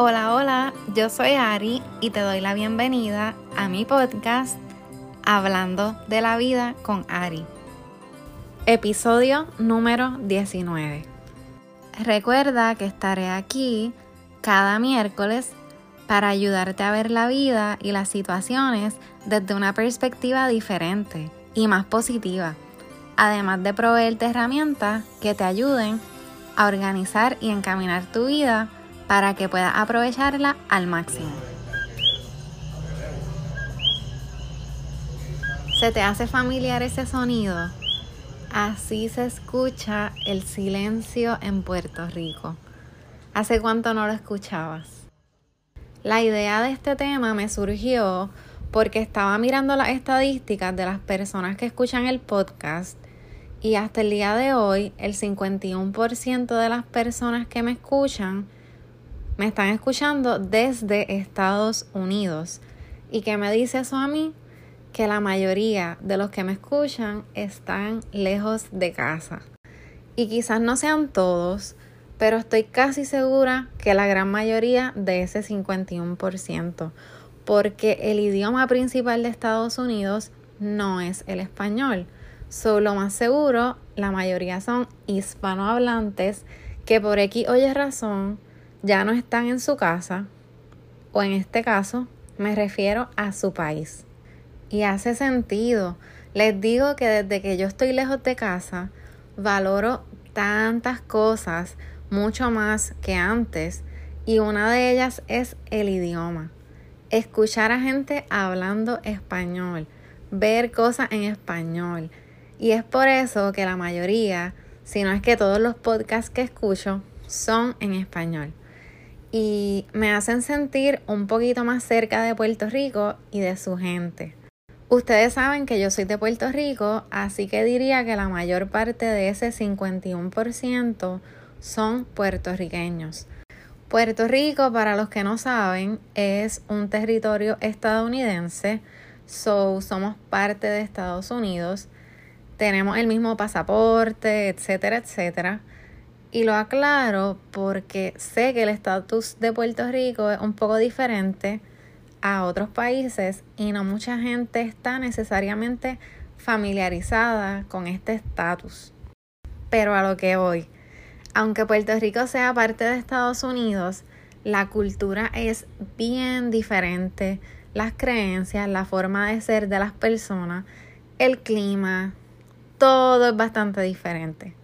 Hola, hola, yo soy Ari y te doy la bienvenida a mi podcast Hablando de la vida con Ari. Episodio número 19. Recuerda que estaré aquí cada miércoles para ayudarte a ver la vida y las situaciones desde una perspectiva diferente y más positiva, además de proveerte herramientas que te ayuden a organizar y encaminar tu vida para que puedas aprovecharla al máximo. ¿Se te hace familiar ese sonido? Así se escucha el silencio en Puerto Rico. ¿Hace cuánto no lo escuchabas? La idea de este tema me surgió porque estaba mirando las estadísticas de las personas que escuchan el podcast y hasta el día de hoy el 51% de las personas que me escuchan me están escuchando desde Estados Unidos. ¿Y qué me dice eso a mí? Que la mayoría de los que me escuchan están lejos de casa. Y quizás no sean todos, pero estoy casi segura que la gran mayoría de ese 51%, porque el idioma principal de Estados Unidos no es el español. Solo más seguro, la mayoría son hispanohablantes que por X oye razón ya no están en su casa, o en este caso me refiero a su país. Y hace sentido. Les digo que desde que yo estoy lejos de casa, valoro tantas cosas mucho más que antes y una de ellas es el idioma. Escuchar a gente hablando español, ver cosas en español. Y es por eso que la mayoría, si no es que todos los podcasts que escucho, son en español y me hacen sentir un poquito más cerca de Puerto Rico y de su gente. Ustedes saben que yo soy de Puerto Rico, así que diría que la mayor parte de ese 51% son puertorriqueños. Puerto Rico, para los que no saben, es un territorio estadounidense, so somos parte de Estados Unidos, tenemos el mismo pasaporte, etcétera, etcétera. Y lo aclaro porque sé que el estatus de Puerto Rico es un poco diferente a otros países y no mucha gente está necesariamente familiarizada con este estatus. Pero a lo que voy, aunque Puerto Rico sea parte de Estados Unidos, la cultura es bien diferente, las creencias, la forma de ser de las personas, el clima, todo es bastante diferente.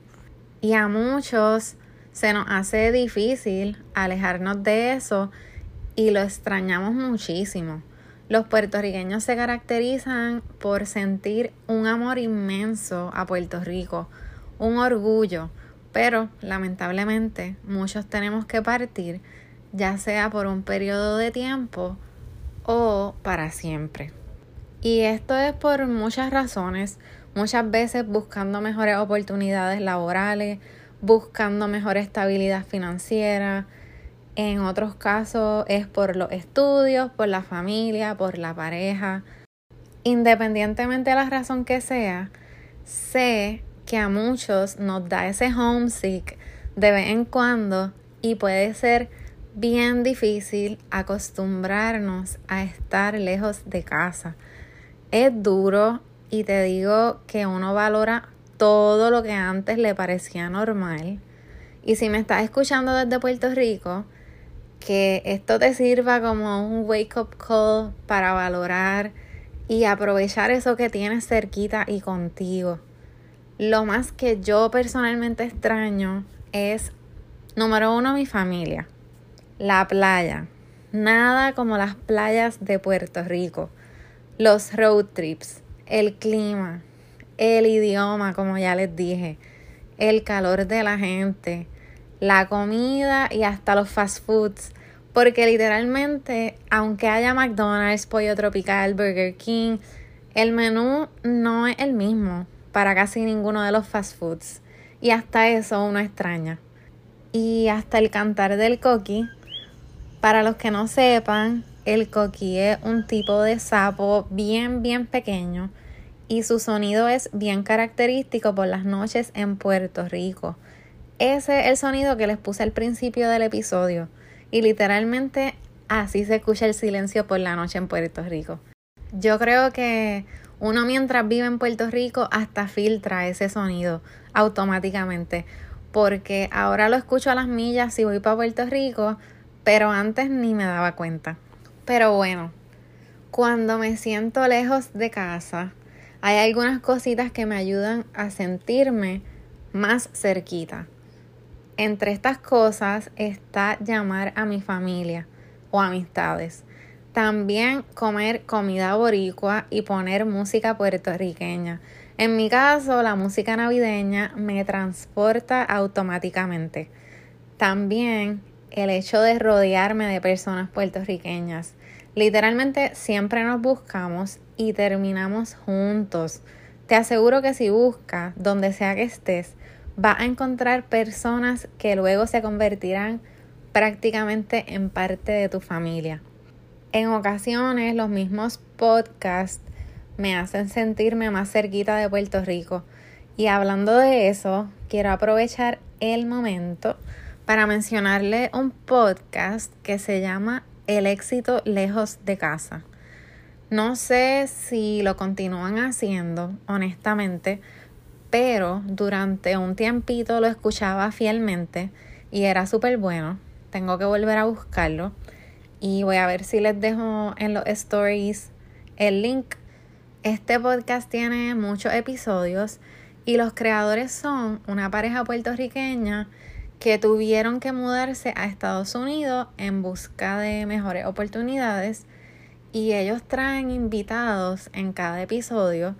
Y a muchos se nos hace difícil alejarnos de eso y lo extrañamos muchísimo. Los puertorriqueños se caracterizan por sentir un amor inmenso a Puerto Rico, un orgullo, pero lamentablemente muchos tenemos que partir, ya sea por un periodo de tiempo o para siempre. Y esto es por muchas razones muchas veces buscando mejores oportunidades laborales, buscando mejor estabilidad financiera. En otros casos es por los estudios, por la familia, por la pareja. Independientemente de la razón que sea, sé que a muchos nos da ese homesick de vez en cuando y puede ser bien difícil acostumbrarnos a estar lejos de casa. Es duro, y te digo que uno valora todo lo que antes le parecía normal. Y si me estás escuchando desde Puerto Rico, que esto te sirva como un wake up call para valorar y aprovechar eso que tienes cerquita y contigo. Lo más que yo personalmente extraño es, número uno, mi familia, la playa. Nada como las playas de Puerto Rico, los road trips, el clima, el idioma, como ya les dije, el calor de la gente, la comida y hasta los fast foods. Porque literalmente, aunque haya McDonald's, Pollo Tropical, Burger King, el menú no es el mismo para casi ninguno de los fast foods. Y hasta eso uno extraña. Y hasta el cantar del coqui. Para los que no sepan, el coqui es un tipo de sapo bien, bien pequeño y su sonido es bien característico por las noches en Puerto Rico. Ese es el sonido que les puse al principio del episodio. y literalmente así se escucha el silencio por la noche en Puerto Rico. Yo creo que uno mientras vive en Puerto Rico hasta filtra ese sonido automáticamente, porque ahora lo escucho a las millas si voy para Puerto Rico, pero antes ni me daba cuenta. Pero bueno, cuando me siento lejos de casa, hay algunas cositas que me ayudan a sentirme más cerquita. Entre estas cosas está llamar a mi familia o amistades. También comer comida boricua y poner música puertorriqueña. En mi caso, la música navideña me transporta automáticamente. También el hecho de rodearme de personas puertorriqueñas. Literalmente siempre nos buscamos y terminamos juntos. Te aseguro que si buscas donde sea que estés, vas a encontrar personas que luego se convertirán prácticamente en parte de tu familia. En ocasiones los mismos podcasts me hacen sentirme más cerquita de Puerto Rico. Y hablando de eso, quiero aprovechar el momento para mencionarle un podcast que se llama El éxito lejos de casa. No sé si lo continúan haciendo, honestamente, pero durante un tiempito lo escuchaba fielmente y era súper bueno. Tengo que volver a buscarlo y voy a ver si les dejo en los stories el link. Este podcast tiene muchos episodios y los creadores son una pareja puertorriqueña que tuvieron que mudarse a Estados Unidos en busca de mejores oportunidades y ellos traen invitados en cada episodio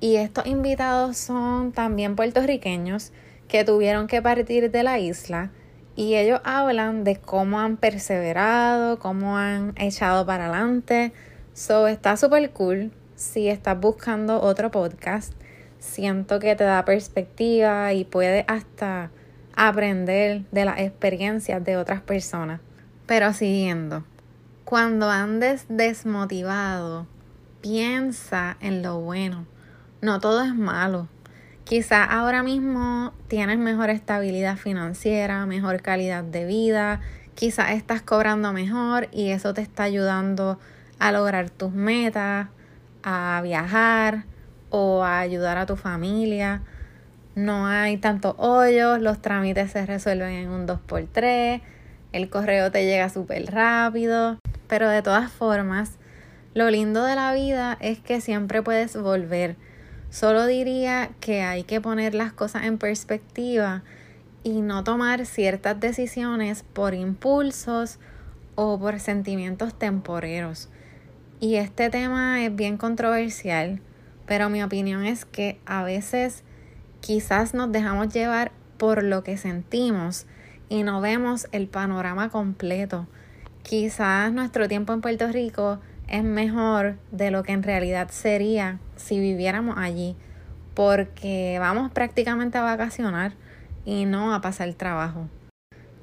y estos invitados son también puertorriqueños que tuvieron que partir de la isla y ellos hablan de cómo han perseverado, cómo han echado para adelante. So está súper cool. Si estás buscando otro podcast, siento que te da perspectiva y puedes hasta aprender de las experiencias de otras personas. Pero siguiendo, cuando andes desmotivado, piensa en lo bueno no todo es malo. Quizá ahora mismo tienes mejor estabilidad financiera, mejor calidad de vida, quizás estás cobrando mejor y eso te está ayudando a lograr tus metas, a viajar o a ayudar a tu familia. No hay tantos hoyos, los trámites se resuelven en un 2x3, el correo te llega súper rápido, pero de todas formas, lo lindo de la vida es que siempre puedes volver Solo diría que hay que poner las cosas en perspectiva y no tomar ciertas decisiones por impulsos o por sentimientos temporeros. Y este tema es bien controversial, pero mi opinión es que a veces quizás nos dejamos llevar por lo que sentimos y no vemos el panorama completo. Quizás nuestro tiempo en Puerto Rico es mejor de lo que en realidad sería si viviéramos allí, porque vamos prácticamente a vacacionar y no a pasar trabajo.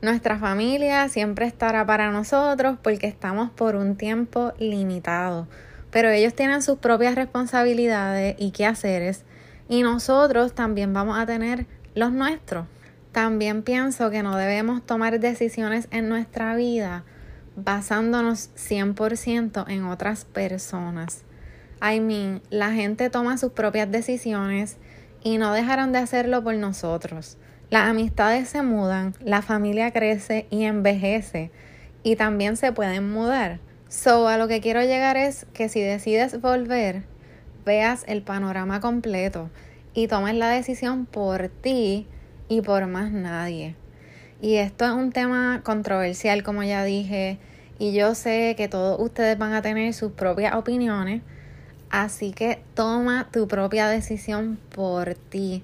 Nuestra familia siempre estará para nosotros porque estamos por un tiempo limitado, pero ellos tienen sus propias responsabilidades y quehaceres y nosotros también vamos a tener los nuestros. También pienso que no debemos tomar decisiones en nuestra vida basándonos 100% en otras personas. I mean, la gente toma sus propias decisiones y no dejaron de hacerlo por nosotros. Las amistades se mudan, la familia crece y envejece y también se pueden mudar. So, a lo que quiero llegar es que si decides volver, veas el panorama completo y tomes la decisión por ti y por más nadie. Y esto es un tema controversial, como ya dije, y yo sé que todos ustedes van a tener sus propias opiniones, así que toma tu propia decisión por ti.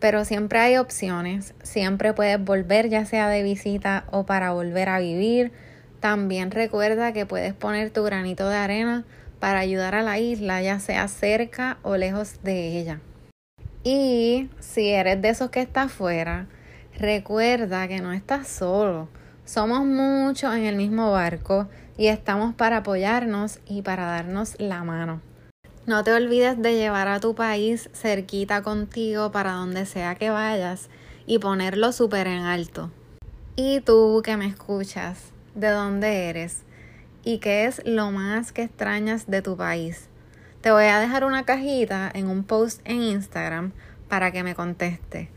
Pero siempre hay opciones, siempre puedes volver ya sea de visita o para volver a vivir. También recuerda que puedes poner tu granito de arena para ayudar a la isla, ya sea cerca o lejos de ella. Y si eres de esos que está afuera, Recuerda que no estás solo. Somos muchos en el mismo barco y estamos para apoyarnos y para darnos la mano. No te olvides de llevar a tu país cerquita contigo para donde sea que vayas y ponerlo súper en alto. Y tú que me escuchas, de dónde eres y qué es lo más que extrañas de tu país. Te voy a dejar una cajita en un post en Instagram para que me conteste.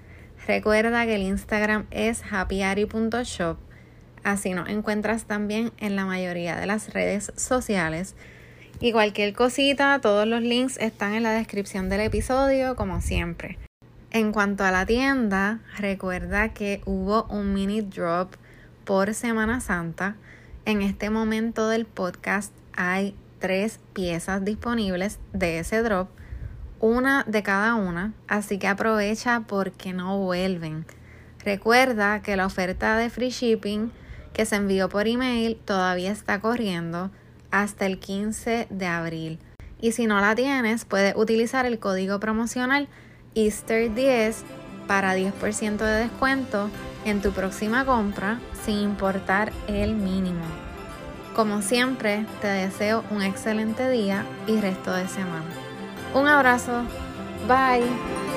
Recuerda que el Instagram es happyari.shop. Así nos encuentras también en la mayoría de las redes sociales. Y cualquier cosita, todos los links están en la descripción del episodio, como siempre. En cuanto a la tienda, recuerda que hubo un mini drop por Semana Santa. En este momento del podcast hay tres piezas disponibles de ese drop, una de cada una, así que aprovecha porque no vuelven. Recuerda que la oferta de free shipping que se envió por email todavía está corriendo hasta el 15 de abril. Y si no la tienes, puedes utilizar el código promocional Easter10 para 10% de descuento en tu próxima compra sin importar el mínimo. Como siempre, te deseo un excelente día y resto de semana. Un abrazo. Bye.